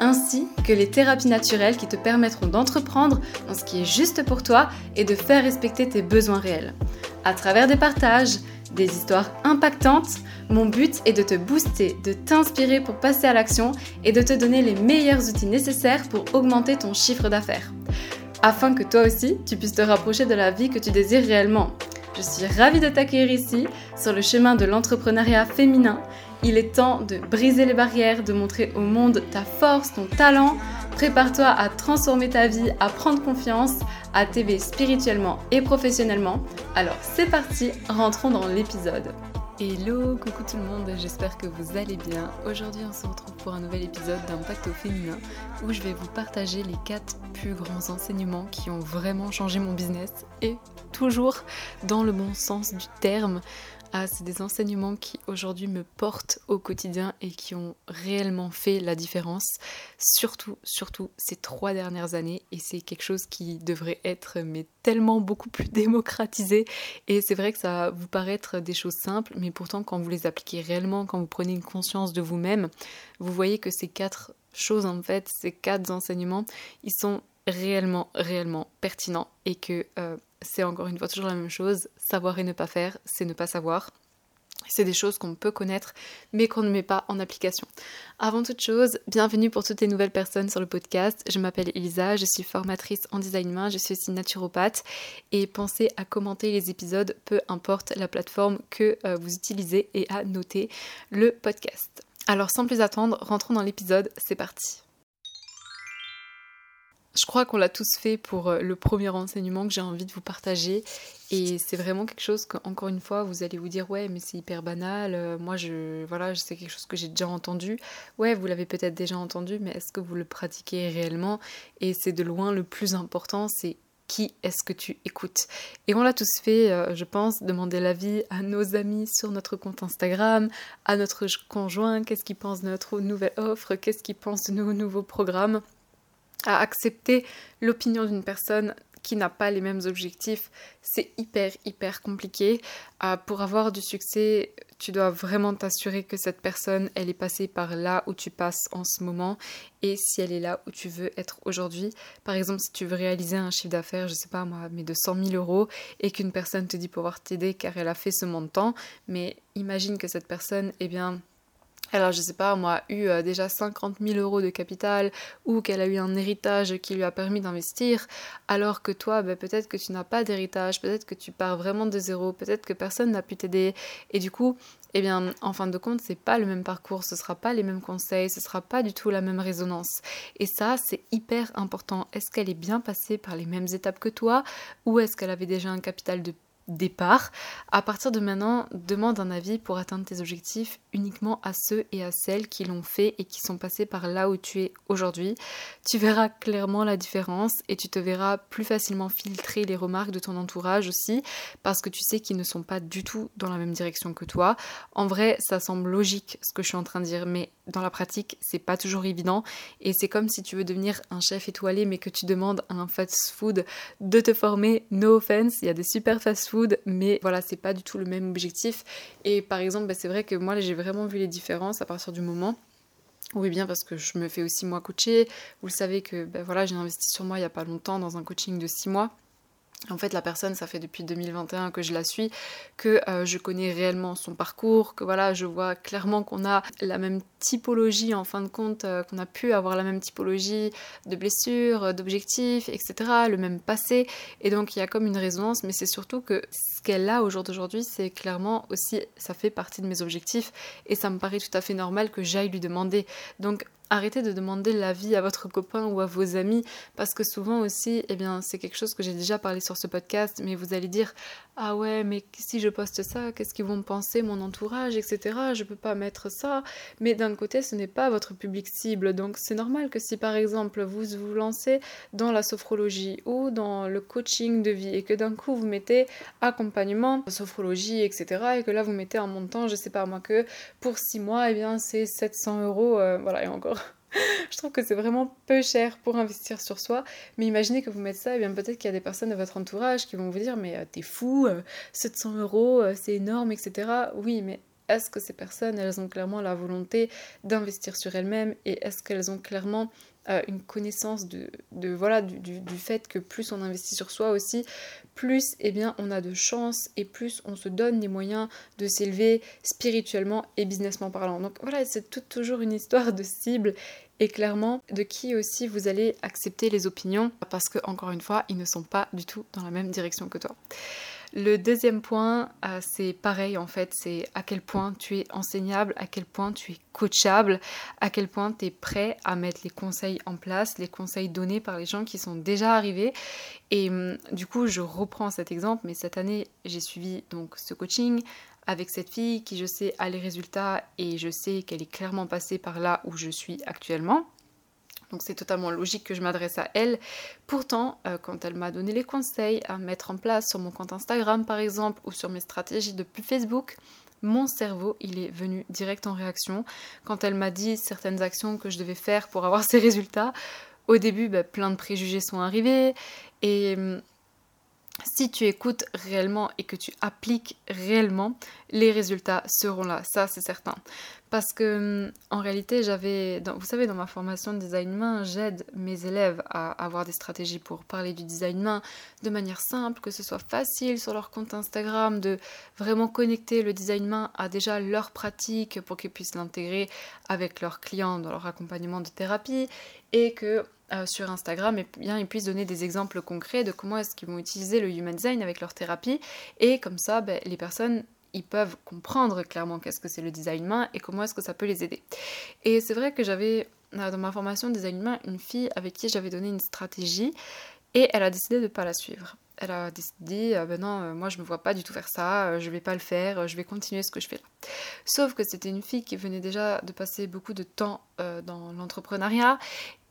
ainsi que les thérapies naturelles qui te permettront d'entreprendre dans ce qui est juste pour toi et de faire respecter tes besoins réels. À travers des partages, des histoires impactantes, mon but est de te booster, de t'inspirer pour passer à l'action et de te donner les meilleurs outils nécessaires pour augmenter ton chiffre d'affaires. Afin que toi aussi, tu puisses te rapprocher de la vie que tu désires réellement. Je suis ravie de t'accueillir ici, sur le chemin de l'entrepreneuriat féminin. Il est temps de briser les barrières, de montrer au monde ta force, ton talent. Prépare-toi à transformer ta vie, à prendre confiance, à t'aider spirituellement et professionnellement. Alors c'est parti, rentrons dans l'épisode. Hello, coucou tout le monde, j'espère que vous allez bien. Aujourd'hui on se retrouve pour un nouvel épisode d'Impact au féminin où je vais vous partager les 4 plus grands enseignements qui ont vraiment changé mon business et toujours dans le bon sens du terme. Ah, c'est des enseignements qui aujourd'hui me portent au quotidien et qui ont réellement fait la différence, surtout, surtout ces trois dernières années. Et c'est quelque chose qui devrait être mais tellement beaucoup plus démocratisé. Et c'est vrai que ça va vous paraître des choses simples, mais pourtant quand vous les appliquez réellement, quand vous prenez une conscience de vous-même, vous voyez que ces quatre choses en fait, ces quatre enseignements, ils sont réellement, réellement pertinents et que euh, c'est encore une fois toujours la même chose. Savoir et ne pas faire, c'est ne pas savoir. C'est des choses qu'on peut connaître, mais qu'on ne met pas en application. Avant toute chose, bienvenue pour toutes les nouvelles personnes sur le podcast. Je m'appelle Elisa, je suis formatrice en design main, je suis aussi naturopathe. Et pensez à commenter les épisodes, peu importe la plateforme que euh, vous utilisez, et à noter le podcast. Alors sans plus attendre, rentrons dans l'épisode, c'est parti. Je crois qu'on l'a tous fait pour euh, le premier enseignement que j'ai envie de vous partager. Et c'est vraiment quelque chose qu'encore une fois, vous allez vous dire ouais, mais c'est hyper banal. Euh, moi, je voilà, c'est quelque chose que j'ai déjà entendu. Ouais, vous l'avez peut-être déjà entendu, mais est-ce que vous le pratiquez réellement? Et c'est de loin le plus important, c'est qui est-ce que tu écoutes? Et on l'a tous fait, euh, je pense, demander l'avis à nos amis sur notre compte Instagram, à notre conjoint, qu'est-ce qu'il pense de notre nouvelle offre, qu'est-ce qu'il pense de nos nouveaux programmes à accepter l'opinion d'une personne qui n'a pas les mêmes objectifs, c'est hyper hyper compliqué. Euh, pour avoir du succès, tu dois vraiment t'assurer que cette personne, elle est passée par là où tu passes en ce moment et si elle est là où tu veux être aujourd'hui. Par exemple, si tu veux réaliser un chiffre d'affaires, je sais pas moi, mais de 100 000 euros et qu'une personne te dit pouvoir t'aider car elle a fait ce montant, mais imagine que cette personne, eh bien, alors je sais pas, moi, eu euh, déjà 50 000 euros de capital ou qu'elle a eu un héritage qui lui a permis d'investir, alors que toi, ben, peut-être que tu n'as pas d'héritage, peut-être que tu pars vraiment de zéro, peut-être que personne n'a pu t'aider, et du coup, eh bien, en fin de compte, c'est pas le même parcours, ce sera pas les mêmes conseils, ce sera pas du tout la même résonance. Et ça, c'est hyper important. Est-ce qu'elle est bien passée par les mêmes étapes que toi, ou est-ce qu'elle avait déjà un capital de départ. À partir de maintenant, demande un avis pour atteindre tes objectifs uniquement à ceux et à celles qui l'ont fait et qui sont passés par là où tu es aujourd'hui. Tu verras clairement la différence et tu te verras plus facilement filtrer les remarques de ton entourage aussi parce que tu sais qu'ils ne sont pas du tout dans la même direction que toi. En vrai, ça semble logique ce que je suis en train de dire, mais dans la pratique, c'est pas toujours évident et c'est comme si tu veux devenir un chef étoilé mais que tu demandes à un fast food de te former. No offense, il y a des super fast food mais voilà, c'est pas du tout le même objectif. Et par exemple, bah, c'est vrai que moi, j'ai vraiment vu les différences à partir du moment oui, bien parce que je me fais aussi moi coacher. Vous le savez que ben voilà, j'ai investi sur moi il n'y a pas longtemps dans un coaching de 6 mois. En fait, la personne, ça fait depuis 2021 que je la suis, que euh, je connais réellement son parcours, que voilà, je vois clairement qu'on a la même typologie en fin de compte, euh, qu'on a pu avoir la même typologie de blessures, euh, d'objectifs, etc., le même passé. Et donc, il y a comme une résonance, mais c'est surtout que ce qu'elle a au jour d'aujourd'hui, c'est clairement aussi, ça fait partie de mes objectifs et ça me paraît tout à fait normal que j'aille lui demander. Donc, arrêtez de demander l'avis à votre copain ou à vos amis parce que souvent aussi, eh bien, c'est quelque chose que j'ai déjà parlé sur ce podcast, mais vous allez dire ah ouais, mais si je poste ça, qu'est-ce qu'ils vont me penser, mon entourage, etc. Je peux pas mettre ça. Mais d'un côté, ce n'est pas votre public cible, donc c'est normal que si par exemple vous vous lancez dans la sophrologie ou dans le coaching de vie et que d'un coup vous mettez accompagnement, sophrologie, etc. et que là vous mettez un montant, je sais pas moi que pour 6 mois, eh bien c'est 700 euros, euh, voilà et encore je trouve que c'est vraiment peu cher pour investir sur soi. Mais imaginez que vous mettez ça, et bien peut-être qu'il y a des personnes de votre entourage qui vont vous dire Mais euh, t'es fou, 700 euh, euros, c'est énorme, etc. Oui, mais est-ce que ces personnes, elles ont clairement la volonté d'investir sur elles-mêmes et est-ce qu'elles ont clairement une connaissance de, voilà du, fait que plus on investit sur soi aussi, plus eh bien on a de chance et plus on se donne les moyens de s'élever spirituellement et businessment parlant. Donc voilà, c'est toujours une histoire de cible et clairement de qui aussi vous allez accepter les opinions parce que encore une fois, ils ne sont pas du tout dans la même direction que toi. Le deuxième point, euh, c'est pareil en fait, c'est à quel point tu es enseignable, à quel point tu es coachable, à quel point tu es prêt à mettre les conseils en place, les conseils donnés par les gens qui sont déjà arrivés. Et hum, du coup, je reprends cet exemple, mais cette année, j'ai suivi donc ce coaching avec cette fille qui je sais a les résultats et je sais qu'elle est clairement passée par là où je suis actuellement. Donc c'est totalement logique que je m'adresse à elle. Pourtant, euh, quand elle m'a donné les conseils à mettre en place sur mon compte Instagram par exemple ou sur mes stratégies depuis Facebook, mon cerveau, il est venu direct en réaction. Quand elle m'a dit certaines actions que je devais faire pour avoir ces résultats, au début, bah, plein de préjugés sont arrivés. Et hum, si tu écoutes réellement et que tu appliques réellement, les résultats seront là, ça c'est certain. Parce que hum, en réalité, j'avais, vous savez, dans ma formation de design humain, j'aide mes élèves à avoir des stratégies pour parler du design humain de manière simple, que ce soit facile sur leur compte Instagram, de vraiment connecter le design humain à déjà leur pratique pour qu'ils puissent l'intégrer avec leurs clients dans leur accompagnement de thérapie et que euh, sur Instagram, et bien, ils puissent donner des exemples concrets de comment est-ce qu'ils vont utiliser le human design avec leur thérapie. Et comme ça, ben, les personnes ils peuvent comprendre clairement qu'est-ce que c'est le design humain et comment est-ce que ça peut les aider. Et c'est vrai que j'avais euh, dans ma formation de design humain une fille avec qui j'avais donné une stratégie et elle a décidé de ne pas la suivre. Elle a décidé, euh, ben non, moi je me vois pas du tout faire ça, je vais pas le faire, je vais continuer ce que je fais là. Sauf que c'était une fille qui venait déjà de passer beaucoup de temps dans l'entrepreneuriat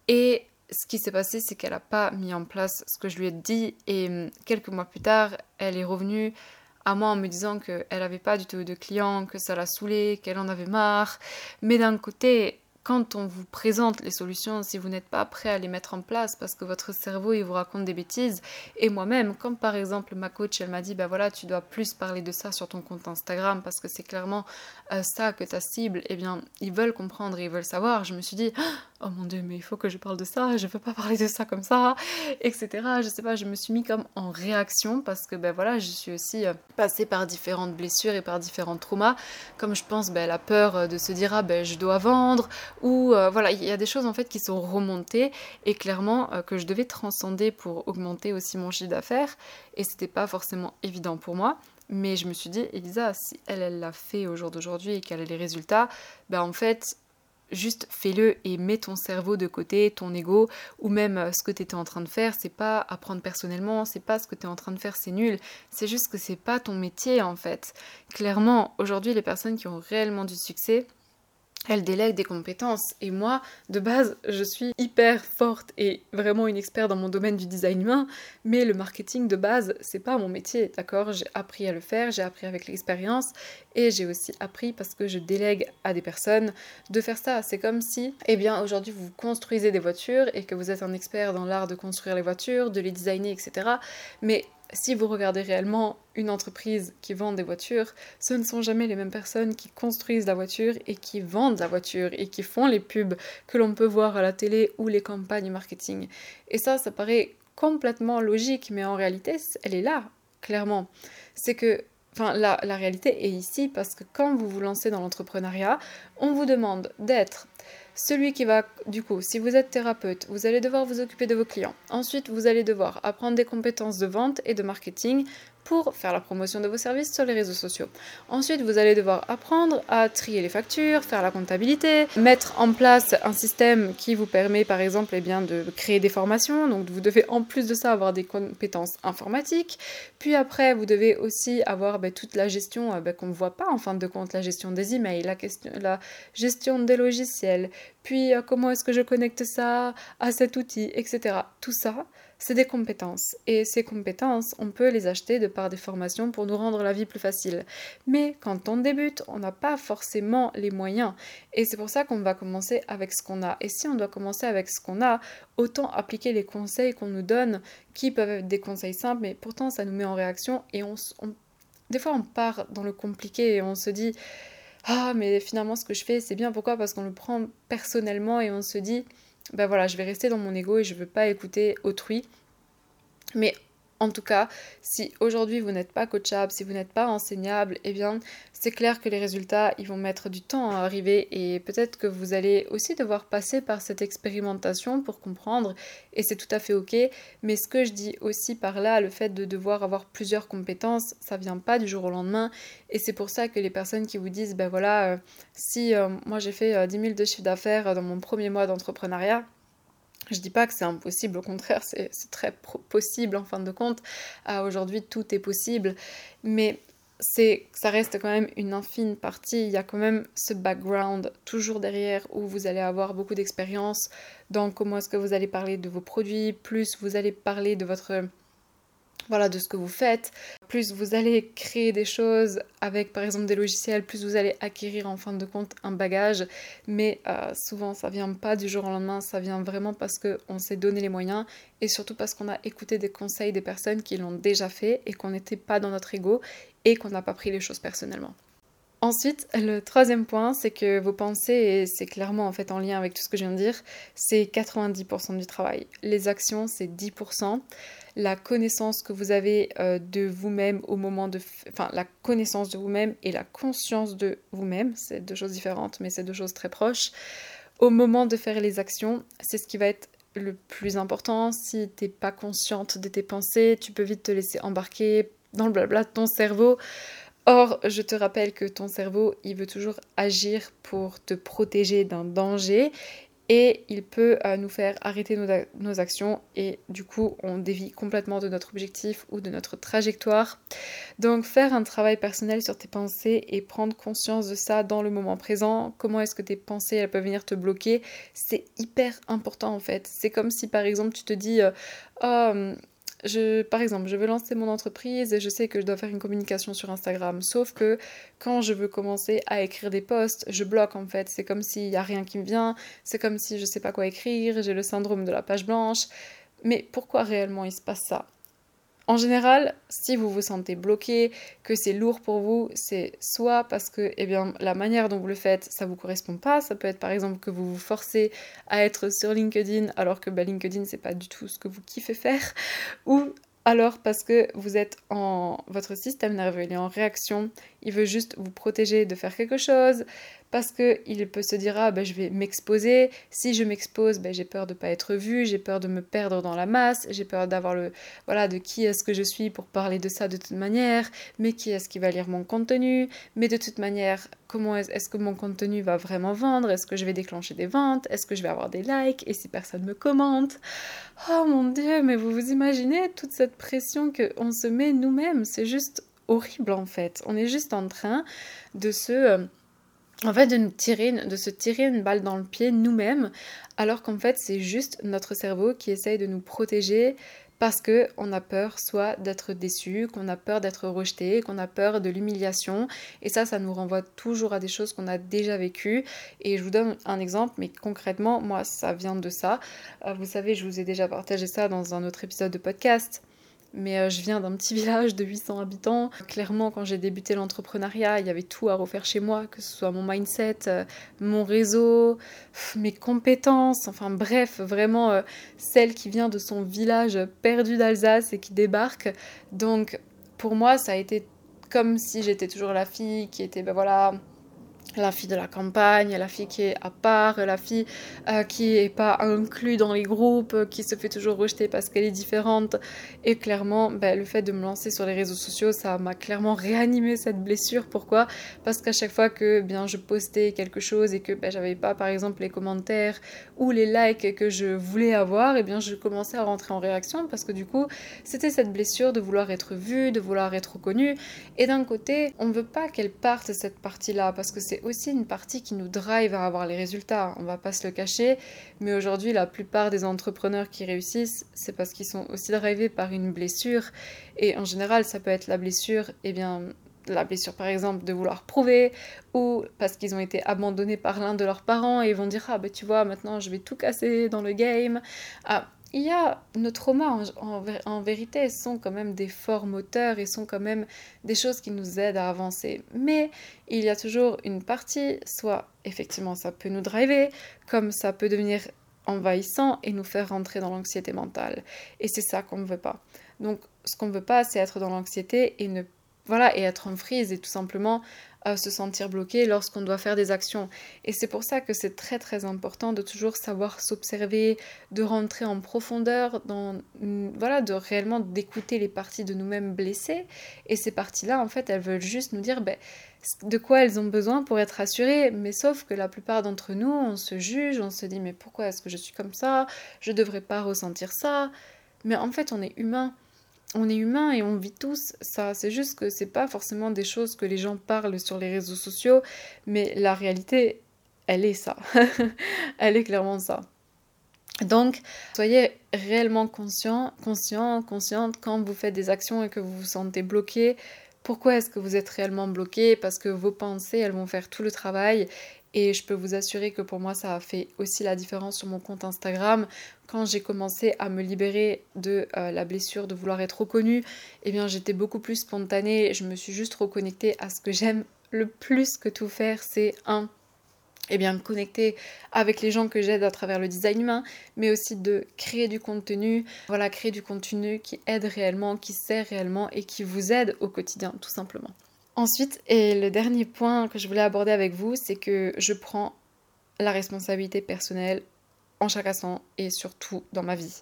et ce qui s'est passé, c'est qu'elle n'a pas mis en place ce que je lui ai dit et hum, quelques mois plus tard, elle est revenue à moi en me disant qu'elle n'avait pas du tout de clients, que ça la saoulait, qu'elle en avait marre. Mais d'un côté, quand on vous présente les solutions, si vous n'êtes pas prêt à les mettre en place parce que votre cerveau il vous raconte des bêtises, et moi-même, comme par exemple ma coach elle m'a dit bah voilà tu dois plus parler de ça sur ton compte Instagram parce que c'est clairement euh, ça que ta cible, eh bien ils veulent comprendre, ils veulent savoir. Je me suis dit oh mon dieu mais il faut que je parle de ça, je veux pas parler de ça comme ça, etc. Je sais pas, je me suis mis comme en réaction parce que ben voilà je suis aussi euh, passée par différentes blessures et par différents traumas, comme je pense ben, la peur euh, de se dire ah ben je dois vendre ou euh, voilà, il y a des choses en fait qui sont remontées et clairement euh, que je devais transcender pour augmenter aussi mon chiffre d'affaires et c'était pas forcément évident pour moi. Mais je me suis dit, Elisa, si elle, l'a fait au jour d'aujourd'hui et qu'elle a les résultats, ben en fait, juste fais-le et mets ton cerveau de côté, ton ego, ou même euh, ce que tu étais en train de faire, c'est pas apprendre personnellement, c'est pas ce que tu es en train de faire, c'est nul. C'est juste que c'est pas ton métier en fait. Clairement, aujourd'hui, les personnes qui ont réellement du succès, elle délègue des compétences. Et moi, de base, je suis hyper forte et vraiment une experte dans mon domaine du design humain, mais le marketing de base, c'est pas mon métier, d'accord? J'ai appris à le faire, j'ai appris avec l'expérience et j'ai aussi appris parce que je délègue à des personnes de faire ça. C'est comme si, eh bien, aujourd'hui vous construisez des voitures et que vous êtes un expert dans l'art de construire les voitures, de les designer, etc. Mais si vous regardez réellement une entreprise qui vend des voitures, ce ne sont jamais les mêmes personnes qui construisent la voiture et qui vendent la voiture et qui font les pubs que l'on peut voir à la télé ou les campagnes marketing. Et ça, ça paraît complètement logique, mais en réalité, elle est là, clairement. C'est que Enfin, la, réalité est ici parce que quand vous vous lancez dans l'entrepreneuriat, on vous demande d'être celui qui va, du coup, si vous êtes thérapeute, vous allez devoir vous occuper de vos clients. Ensuite, vous allez devoir apprendre des compétences de vente et de marketing pour faire la promotion de vos services sur les réseaux sociaux. Ensuite, vous allez devoir apprendre à trier les factures, faire la comptabilité, mettre en place un système qui vous permet par exemple eh bien, de créer des formations. Donc vous devez en plus de ça avoir des compétences informatiques. Puis après, vous devez aussi avoir ben, toute la gestion euh, ben, qu'on ne voit pas en fin de compte, la gestion des emails, la, la gestion des logiciels, puis euh, comment est-ce que je connecte ça à cet outil, etc. Tout ça, c'est des compétences. Et ces compétences, on peut les acheter de par des formations pour nous rendre la vie plus facile. Mais quand on débute, on n'a pas forcément les moyens. Et c'est pour ça qu'on va commencer avec ce qu'on a. Et si on doit commencer avec ce qu'on a, autant appliquer les conseils qu'on nous donne, qui peuvent être des conseils simples, mais pourtant ça nous met en réaction. Et on, des fois, on part dans le compliqué et on se dit... Ah, mais finalement, ce que je fais, c'est bien. Pourquoi? Parce qu'on le prend personnellement et on se dit, ben voilà, je vais rester dans mon ego et je ne veux pas écouter autrui. Mais en tout cas, si aujourd'hui vous n'êtes pas coachable, si vous n'êtes pas enseignable, eh bien, c'est clair que les résultats, ils vont mettre du temps à arriver et peut-être que vous allez aussi devoir passer par cette expérimentation pour comprendre et c'est tout à fait ok. Mais ce que je dis aussi par là, le fait de devoir avoir plusieurs compétences, ça vient pas du jour au lendemain et c'est pour ça que les personnes qui vous disent, ben voilà, euh, si euh, moi j'ai fait 10 euh, 000 de chiffre d'affaires dans mon premier mois d'entrepreneuriat, je dis pas que c'est impossible, au contraire, c'est très possible en fin de compte. Aujourd'hui, tout est possible, mais ça reste quand même une infime partie. Il y a quand même ce background toujours derrière où vous allez avoir beaucoup d'expérience dans comment est-ce que vous allez parler de vos produits, plus vous allez parler de votre voilà, de ce que vous faites. Plus vous allez créer des choses avec par exemple des logiciels, plus vous allez acquérir en fin de compte un bagage. Mais euh, souvent ça vient pas du jour au lendemain, ça vient vraiment parce qu'on s'est donné les moyens et surtout parce qu'on a écouté des conseils des personnes qui l'ont déjà fait et qu'on n'était pas dans notre ego et qu'on n'a pas pris les choses personnellement. Ensuite, le troisième point, c'est que vos pensées, et c'est clairement en fait en lien avec tout ce que je viens de dire, c'est 90% du travail. Les actions, c'est 10% la connaissance que vous avez euh, de vous-même au moment de... Enfin, la connaissance de vous-même et la conscience de vous-même, c'est deux choses différentes, mais c'est deux choses très proches. Au moment de faire les actions, c'est ce qui va être le plus important. Si tu n'es pas consciente de tes pensées, tu peux vite te laisser embarquer dans le blabla de ton cerveau. Or, je te rappelle que ton cerveau, il veut toujours agir pour te protéger d'un danger et il peut euh, nous faire arrêter nos, actions et du coup on dévie complètement de notre objectif ou de notre trajectoire. Donc faire un travail personnel sur tes pensées et prendre conscience de ça dans le moment présent, comment est-ce que tes pensées elles peuvent venir te bloquer, c'est hyper important en fait. C'est comme si par exemple tu te dis euh, oh, par exemple, je veux lancer mon entreprise et je sais que je dois faire une communication sur Instagram. Sauf que quand je veux commencer à écrire des posts, je bloque en fait. C'est comme s'il n'y a rien qui me vient. C'est comme si je ne sais pas quoi écrire. J'ai le syndrome de la page blanche. Mais pourquoi réellement il se passe ça? En général, si vous vous sentez bloqué, que c'est lourd pour vous, c'est soit parce que eh bien, la manière dont vous le faites, ça ne vous correspond pas. Ça peut être par exemple que vous vous forcez à être sur LinkedIn alors que bah, LinkedIn, c'est pas du tout ce que vous kiffez faire. Ou alors parce que vous êtes en votre système nerveux, il est en réaction, il veut juste vous protéger de faire quelque chose, parce qu'il peut se dire ah ben, je vais m'exposer, si je m'expose ben, j'ai peur de ne pas être vue, j'ai peur de me perdre dans la masse, j'ai peur d'avoir le voilà de qui est-ce que je suis pour parler de ça de toute manière, mais qui est-ce qui va lire mon contenu, mais de toute manière comment est-ce que mon contenu va vraiment vendre, est-ce que je vais déclencher des ventes, est-ce que je vais avoir des likes? Et si personne me commente? Oh mon dieu, mais vous vous imaginez toute cette pression qu'on se met nous-mêmes, c'est juste horrible en fait. On est juste en train de se euh, en fait, de, tirer, de se tirer une balle dans le pied nous-mêmes, alors qu'en fait, c'est juste notre cerveau qui essaye de nous protéger parce qu'on a peur soit d'être déçu, qu'on a peur d'être rejeté, qu'on a peur de l'humiliation. Et ça, ça nous renvoie toujours à des choses qu'on a déjà vécues. Et je vous donne un exemple, mais concrètement, moi, ça vient de ça. Euh, vous savez, je vous ai déjà partagé ça dans un autre épisode de podcast mais euh, je viens d'un petit village de 800 habitants. Clairement, quand j'ai débuté l'entrepreneuriat, il y avait tout à refaire chez moi, que ce soit mon mindset, euh, mon réseau, mes compétences, enfin bref, vraiment euh, celle qui vient de son village perdu d'Alsace et qui débarque. Donc pour moi, ça a été comme si j'étais toujours la fille qui était, ben voilà, la fille de la campagne, la fille qui est à part, la fille euh, qui n'est pas inclue dans les groupes, qui se fait toujours rejeter parce qu'elle est différente. Et clairement, ben, le fait de me lancer sur les réseaux sociaux, ça m'a clairement réanimé cette blessure. Pourquoi? Parce qu'à chaque fois que bien je postais quelque chose et que ben, j'avais pas par exemple les commentaires ou les likes que je voulais avoir, et bien je commençais à rentrer en réaction parce que du coup, c'était cette blessure de vouloir être vue, de vouloir être reconnue. Et d'un côté, on ne veut pas qu'elle parte cette partie-là parce que c'est aussi une partie qui nous drive à avoir les résultats. On va pas se le cacher, mais aujourd'hui, la plupart des entrepreneurs qui réussissent, c'est parce qu'ils sont aussi drivés par une blessure. Et en général, ça peut être la blessure, eh bien, la blessure par exemple de vouloir prouver ou parce qu'ils ont été abandonnés par l'un de leurs parents et ils vont dire ah ben tu vois maintenant je vais tout casser dans le game ah il y a nos traumas en, vérité sont quand même des forts moteurs et sont quand même des choses qui nous aident à avancer. Mais il y a toujours une partie, soit effectivement ça peut nous driver, comme ça peut devenir envahissant et nous faire rentrer dans l'anxiété mentale. Et c'est ça qu'on ne veut pas. Donc ce qu'on ne veut pas, c'est être dans l'anxiété et ne voilà et être en frise et tout simplement se sentir bloqué lorsqu'on doit faire des actions. Et c'est pour ça que c'est très très important de toujours savoir s'observer, de rentrer en profondeur, dans, mm, voilà, de réellement d'écouter les parties de nous-mêmes blessées. Et ces parties-là, en fait, elles veulent juste nous dire ben, de quoi elles ont besoin pour être rassurées. Mais sauf que la plupart d'entre nous, on se juge, on se dit mais pourquoi est-ce que je suis comme ça? Je devrais pas ressentir ça. Mais en fait, on est humain on est humain et on vit tous ça. C'est juste que c'est pas forcément des choses que les gens parlent sur les réseaux sociaux, mais la réalité, elle est ça. elle est clairement ça. Donc, soyez réellement conscient, conscient, consciente quand vous faites des actions et que vous vous sentez bloqué. Pourquoi est-ce que vous êtes réellement bloqué? Parce que vos pensées, elles vont faire tout le travail et je peux vous assurer que pour moi, ça a fait aussi la différence sur mon compte Instagram. Quand j'ai commencé à me libérer de euh, la blessure de vouloir être reconnue, eh bien j'étais beaucoup plus spontanée. Je me suis juste reconnectée à ce que j'aime le plus que tout faire, c'est un eh bien, connecter avec les gens que j'aide à travers le design humain, mais aussi de créer du contenu, voilà, créer du contenu qui aide réellement, qui sert réellement et qui vous aide au quotidien, tout simplement. Ensuite, et le dernier point que je voulais aborder avec vous, c'est que je prends la responsabilité personnelle en chaque instant et surtout dans ma vie.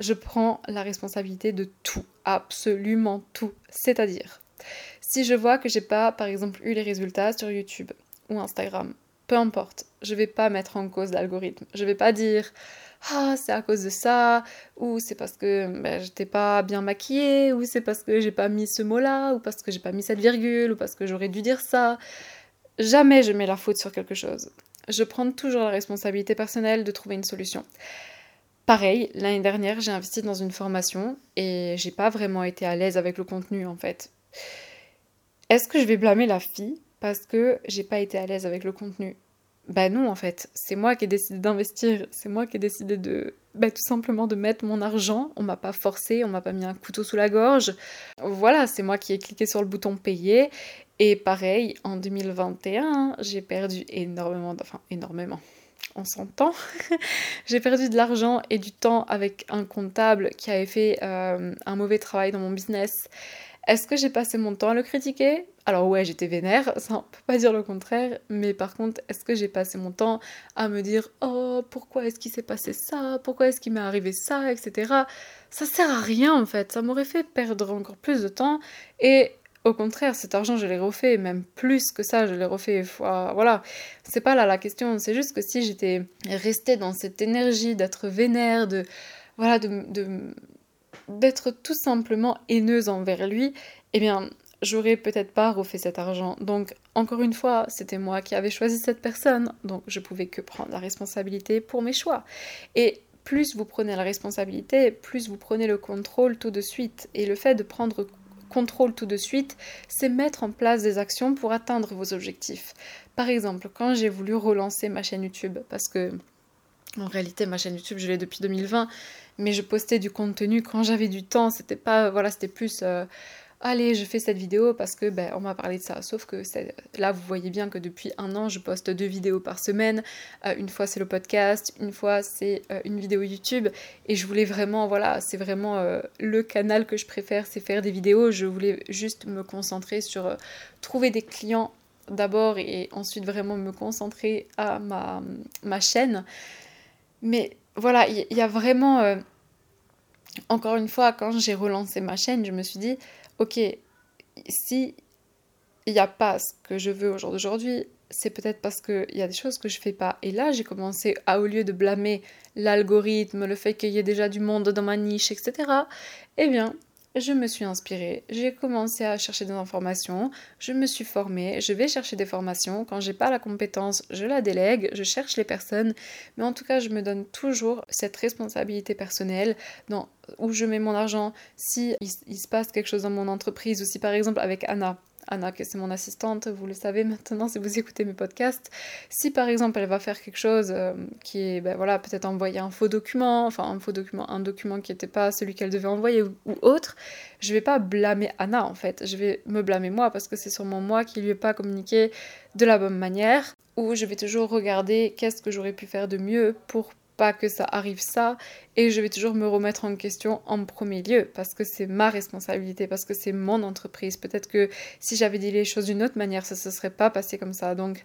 Je prends la responsabilité de tout, absolument tout. C'est-à-dire, si je vois que j'ai pas, par exemple, eu les résultats sur YouTube ou Instagram, peu importe, je vais pas mettre en cause l'algorithme. Je vais pas dire ah c'est à cause de ça ou c'est parce que ben, j'étais pas bien maquillée ou c'est parce que j'ai pas mis ce mot là ou parce que j'ai pas mis cette virgule ou parce que j'aurais dû dire ça. Jamais je mets la faute sur quelque chose. Je prends toujours la responsabilité personnelle de trouver une solution. Pareil l'année dernière j'ai investi dans une formation et j'ai pas vraiment été à l'aise avec le contenu en fait. Est-ce que je vais blâmer la fille parce que j'ai pas été à l'aise avec le contenu? Bah non, en fait, c'est moi qui ai décidé d'investir, c'est moi qui ai décidé de, bah, tout simplement de mettre mon argent. On m'a pas forcé, on m'a pas mis un couteau sous la gorge. Voilà, c'est moi qui ai cliqué sur le bouton payer. Et pareil, en 2021, j'ai perdu énormément, enfin énormément, on s'entend. j'ai perdu de l'argent et du temps avec un comptable qui avait fait euh, un mauvais travail dans mon business. Est-ce que j'ai passé mon temps à le critiquer? Alors ouais, j'étais vénère, ça on peut pas dire le contraire, mais par contre, est-ce que j'ai passé mon temps à me dire oh pourquoi est-ce qu'il s'est passé ça, pourquoi est-ce qu'il m'est arrivé ça, etc. Ça sert à rien en fait, ça m'aurait fait perdre encore plus de temps et au contraire, cet argent, je l'ai refait, même plus que ça, je l'ai refait. Voilà, c'est pas là la question. C'est juste que si j'étais restée dans cette énergie d'être vénère, de voilà, de d'être tout simplement haineuse envers lui, eh bien, j'aurais peut-être pas refait cet argent. Donc, encore une fois, c'était moi qui avais choisi cette personne, donc je pouvais que prendre la responsabilité pour mes choix. Et plus vous prenez la responsabilité, plus vous prenez le contrôle tout de suite. Et le fait de prendre contrôle tout de suite, c'est mettre en place des actions pour atteindre vos objectifs. Par exemple, quand j'ai voulu relancer ma chaîne YouTube, parce que en réalité ma chaîne YouTube je l'ai depuis 2020, mais je postais du contenu quand j'avais du temps, c'était pas voilà, c'était plus euh, allez, je fais cette vidéo parce que ben, on m'a parlé de ça. Sauf que là, vous voyez bien que depuis un an, je poste deux vidéos par semaine. Euh, une fois, c'est le podcast, une fois, c'est euh, une vidéo YouTube. Et je voulais vraiment, voilà, c'est vraiment le canal que je préfère, c'est faire des vidéos. Je voulais juste me concentrer sur trouver des clients d'abord et ensuite vraiment me concentrer à ma, ma chaîne. Mais voilà, il y, a vraiment... Euh, encore une fois, quand j'ai relancé ma chaîne, je me suis dit, ok, si il n'y a pas ce que je veux au jour d'aujourd'hui, c'est peut-être parce qu'il y a des choses que je fais pas. Et là, j'ai commencé au lieu de blâmer l'algorithme, le fait qu'il y ait déjà du monde dans ma niche, etc., eh bien, je me suis inspirée, j'ai commencé à chercher des informations, je me suis formée, je vais chercher des formations. Quand j'ai pas la compétence, je la délègue, je cherche les personnes, mais en tout cas, je me donne toujours cette responsabilité personnelle dans où je mets mon argent. Si il se passe quelque chose dans mon entreprise ou si par exemple avec Anna, Anna, que c'est mon assistante, vous le savez maintenant si vous écoutez mes podcasts. Si par exemple elle va faire quelque chose euh, qui est, ben voilà, peut-être envoyer un faux document, enfin un faux document, un document qui n'était pas celui qu'elle devait envoyer ou, autre, je vais pas blâmer Anna en fait, je vais me blâmer moi parce que c'est sûrement moi qui lui ai pas communiqué de la bonne manière, ou je vais toujours regarder qu'est-ce que j'aurais pu faire de mieux pour pas que ça arrive ça et je vais toujours me remettre en question en premier lieu parce que c'est ma responsabilité, parce que c'est mon entreprise. Peut-être que si j'avais dit les choses d'une autre manière, ça ne se serait pas passé comme ça. Donc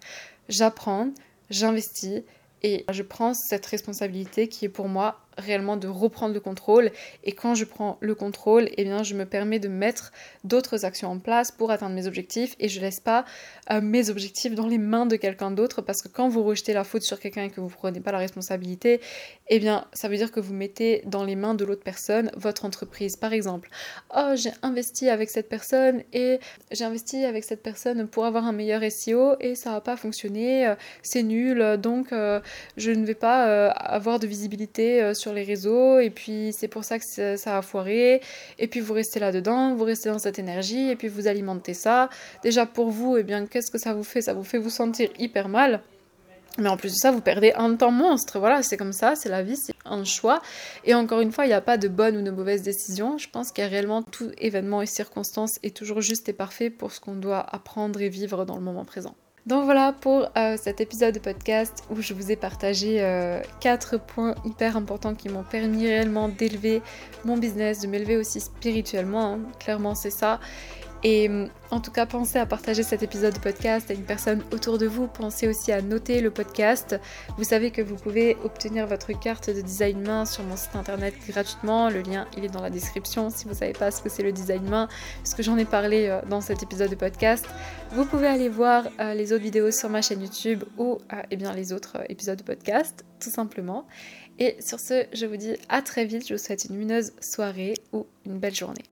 j'apprends, j'investis et je prends cette responsabilité qui est pour moi réellement de reprendre le contrôle. Et quand je prends le contrôle, eh bien, je me permets de mettre d'autres actions en place pour atteindre mes objectifs et je laisse pas euh, mes objectifs dans les mains de quelqu'un d'autre parce que quand vous rejetez la faute sur quelqu'un et que vous prenez pas la responsabilité, eh bien, ça veut dire que vous mettez dans les mains de l'autre personne votre entreprise. Par exemple, oh, j'ai investi avec cette personne et j'ai investi avec cette personne pour avoir un meilleur SEO et ça n'a pas fonctionné, euh, c'est nul, donc euh, je ne vais pas avoir de visibilité sur les réseaux et puis c'est pour ça que ça a foiré et puis vous restez là-dedans, vous restez dans cette énergie et puis vous alimentez ça. Déjà pour vous, et eh bien qu'est-ce que ça vous fait? Ça vous fait vous sentir hyper mal. Mais en plus de ça, vous perdez un temps monstre. Voilà, c'est comme ça, c'est la vie, c'est un choix. Et encore une fois, il n'y a pas de bonne ou de mauvaise décision. Je pense qu'il y a réellement tout événement et circonstance est toujours juste et parfait pour ce qu'on doit apprendre et vivre dans le moment présent. Donc voilà pour euh, cet épisode de podcast où je vous ai partagé euh, quatre points hyper importants qui m'ont permis réellement d'élever mon business, de m'élever aussi spirituellement. Hein. Clairement, c'est ça. Et mm, en tout cas, pensez à partager cet épisode de podcast à une personne autour de vous. Pensez aussi à noter le podcast. Vous savez que vous pouvez obtenir votre carte de design main sur mon site internet gratuitement. Le lien, il est dans la description si vous ne savez pas ce que c'est le design main, parce que j'en ai parlé euh, dans cet épisode de podcast. Vous pouvez aller voir euh, les autres vidéos sur ma chaîne YouTube ou euh, eh bien, les autres épisodes de podcast, tout simplement. Et sur ce, je vous dis à très vite. Je vous souhaite une lumineuse soirée ou une belle journée.